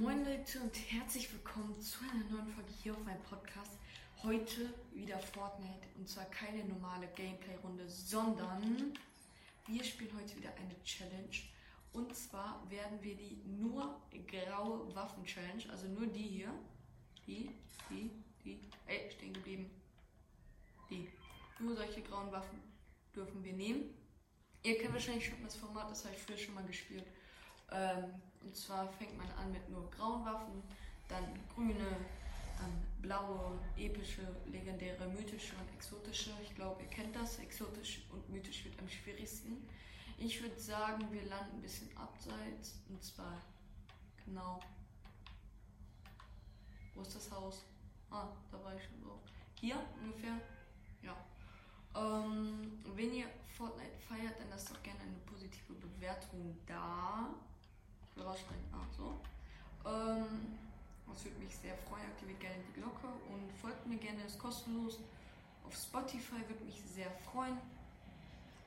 Moin Leute und herzlich willkommen zu einer neuen Folge hier auf meinem Podcast. Heute wieder Fortnite und zwar keine normale Gameplay-Runde, sondern wir spielen heute wieder eine Challenge. Und zwar werden wir die nur graue Waffen-Challenge, also nur die hier, die, die, die, ey, stehen geblieben, die, nur solche grauen Waffen dürfen wir nehmen. Ihr kennt wahrscheinlich schon das Format, das habe ich früher schon mal gespielt. Ähm, und zwar fängt man an mit nur grauen Waffen, dann grüne, dann blaue, epische, legendäre, mythische und exotische. Ich glaube, ihr kennt das. Exotisch und mythisch wird am schwierigsten. Ich würde sagen, wir landen ein bisschen abseits. Und zwar genau. Wo ist das Haus? Ah, da war ich schon drauf. Hier ungefähr. Ja. Ähm, wenn ihr Fortnite feiert, dann lasst doch gerne eine positive Bewertung da. Oder rausschneiden. Ah, so. Ähm, das würde mich sehr freuen. Aktiviert gerne die Glocke und folgt mir gerne, ist kostenlos. Auf Spotify würde mich sehr freuen.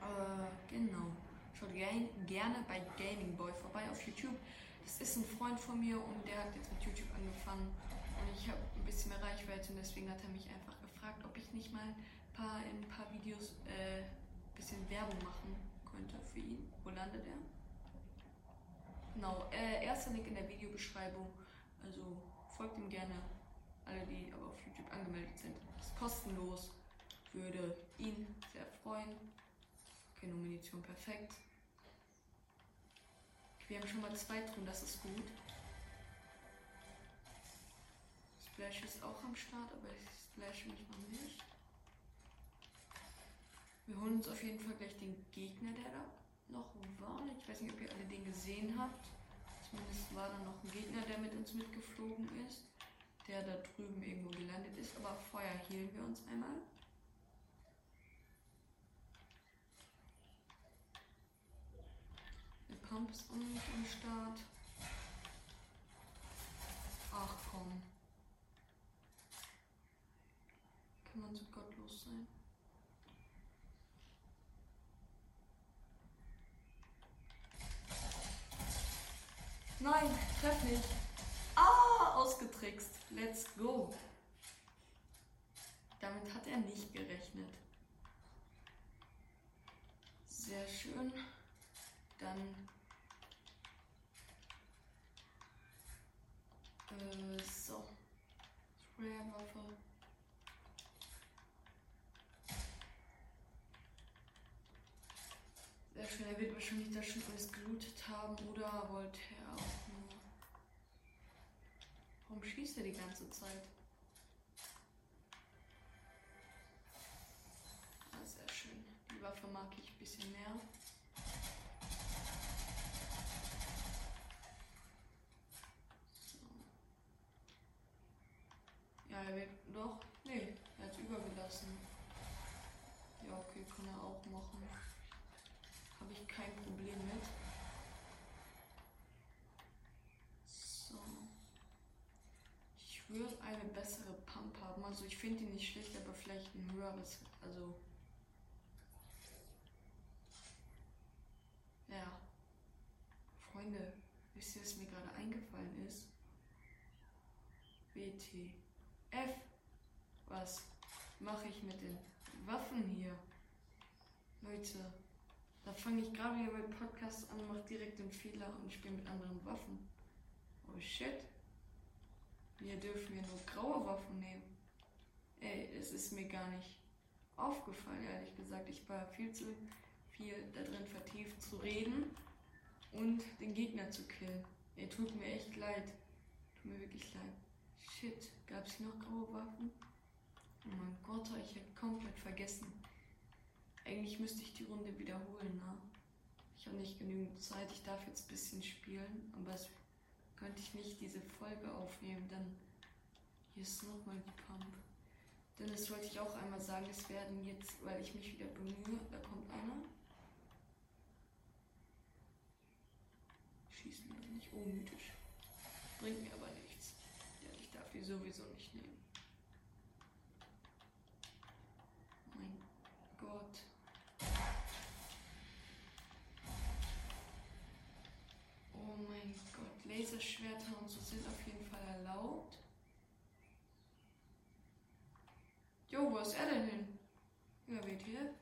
Äh, genau. Schaut gerne bei Gaming Boy vorbei auf YouTube. Das ist ein Freund von mir und der hat jetzt mit YouTube angefangen. Und ich habe ein bisschen mehr Reichweite und deswegen hat er mich einfach gefragt, ob ich nicht mal ein paar, in ein paar Videos äh, bisschen Werbung machen könnte für ihn. Wo landet er? Genau, äh, erster Link in der Videobeschreibung. Also folgt ihm gerne. Alle, die aber auf YouTube angemeldet sind. Ist kostenlos. Würde ihn sehr freuen. Okay, Munition perfekt. Wir haben schon mal zwei drin, das ist gut. Splash ist auch am Start, aber ich splashe mich noch nicht. Wir holen uns auf jeden Fall gleich den Gegner, der da noch war. Ich weiß nicht, ob ihr alle den gesehen habt. Zumindest war da noch ein Gegner, der mit uns mitgeflogen ist. Der da drüben irgendwo gelandet ist. Aber vorher hielen wir uns einmal. Der Pump ist auch nicht am Start. Ach komm. Kann man so gottlos sein? Treff nicht. Ah, ausgetrickst. Let's go. Damit hat er nicht gerechnet. Sehr schön. Dann äh, so. Sprayerwaffe. Sehr schön. Er wird wahrscheinlich das schon alles gelootet haben oder wollte er auch schießt er die ganze Zeit? Ah, sehr schön. Die Waffe mag ich ein bisschen mehr. Ja, er wird doch. Nee, er hat übergelassen. Ja, okay, kann er auch machen. Habe ich kein Problem mit. So. Würde eine bessere Pump haben. Also ich finde die nicht schlecht, aber vielleicht ein höheres. Also. Ja. Freunde, wisst ihr, was mir gerade eingefallen ist? WTF. Was mache ich mit den Waffen hier? Leute, da fange ich gerade wieder mit Podcast an, mache direkt den Fehler und spiele mit anderen Waffen. Oh shit. Wir dürfen ja nur graue Waffen nehmen. Ey, es ist mir gar nicht aufgefallen, ehrlich gesagt. Ich war viel zu viel da drin vertieft zu reden und den Gegner zu killen. Ey, tut mir echt leid. Tut mir wirklich leid. Shit, gab es hier noch graue Waffen? Oh mein Gott, ich hätte komplett vergessen. Eigentlich müsste ich die Runde wiederholen, ne? Ich habe nicht genügend Zeit, ich darf jetzt ein bisschen spielen, aber es könnte ich nicht diese Folge aufnehmen, dann hier ist nochmal die Pump. Denn das wollte ich auch einmal sagen, es werden jetzt, weil ich mich wieder bemühe, da kommt einer. Schießen wir nicht, oh mythisch. Bringt mir aber nichts. Ja, ich darf die sowieso nicht nehmen. Mein Gott. Oh mein Gott, Laserschwerter und so sind auf jeden Fall erlaubt. Jo, wo ist er denn hin? Ja, hier.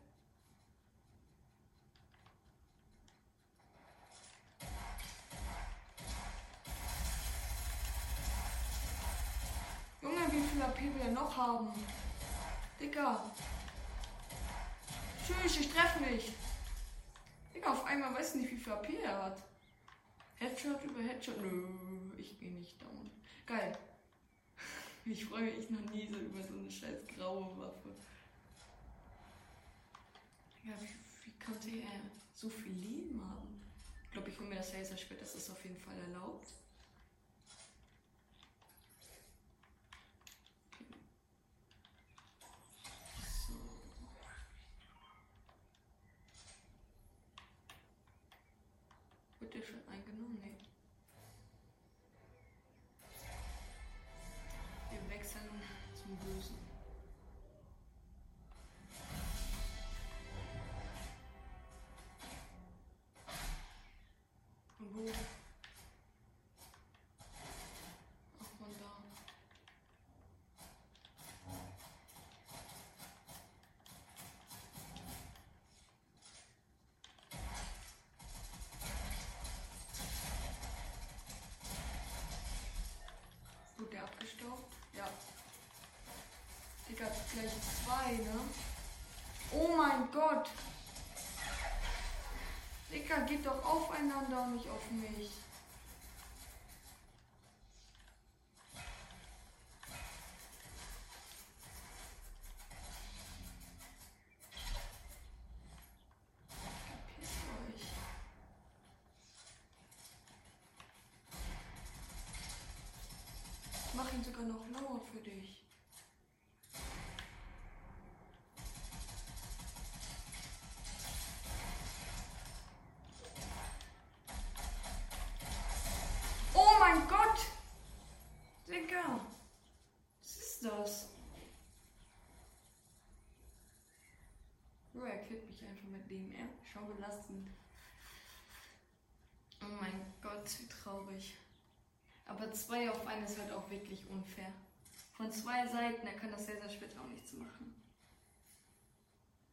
Junge, wie viel AP wir noch haben? Dicker. Tschüss, ich treffe mich. Digga, auf einmal weiß nicht, wie viel AP er hat. Headshot über Headshot. Nö, ich gehe nicht down. Geil. Ich freue mich noch nie so über so eine scheiß graue Waffe. Ja, wie, wie konnte er so viel Leben haben? Ich glaube, ich hole mir das Laser später, das ist auf jeden Fall erlaubt. Schon eingenommen? Nee. Gleich zwei, ne? Oh mein Gott! Digga, geht doch aufeinander und nicht auf mich. Ich mach ihn sogar noch lauer für dich. Killt mich einfach mit dem Schau belastend. Oh mein Gott, wie traurig. Aber zwei auf einen ist halt auch wirklich unfair. Von zwei Seiten, er kann das sehr, sehr später auch nichts machen.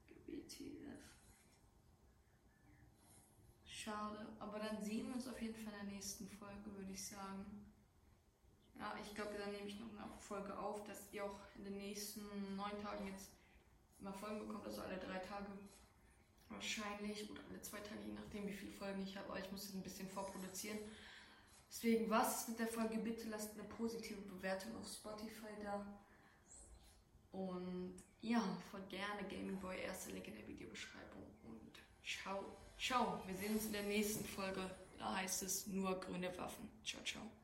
GBTF. Schade, aber dann sehen wir uns auf jeden Fall in der nächsten Folge, würde ich sagen. Ja, ich glaube, dann nehme ich noch eine Folge auf, dass ihr auch in den nächsten neun Tagen jetzt immer Folgen bekommt, also alle drei Tage wahrscheinlich oder alle zwei Tage, je nachdem, wie viele Folgen ich habe. Aber ich muss es ein bisschen vorproduzieren. Deswegen was mit der Folge. Bitte lasst eine positive Bewertung auf Spotify da. Und ja, folgt gerne Gamingboy, erster Link in der Videobeschreibung. Und ciao, ciao. Wir sehen uns in der nächsten Folge. Da heißt es nur grüne Waffen. Ciao, ciao.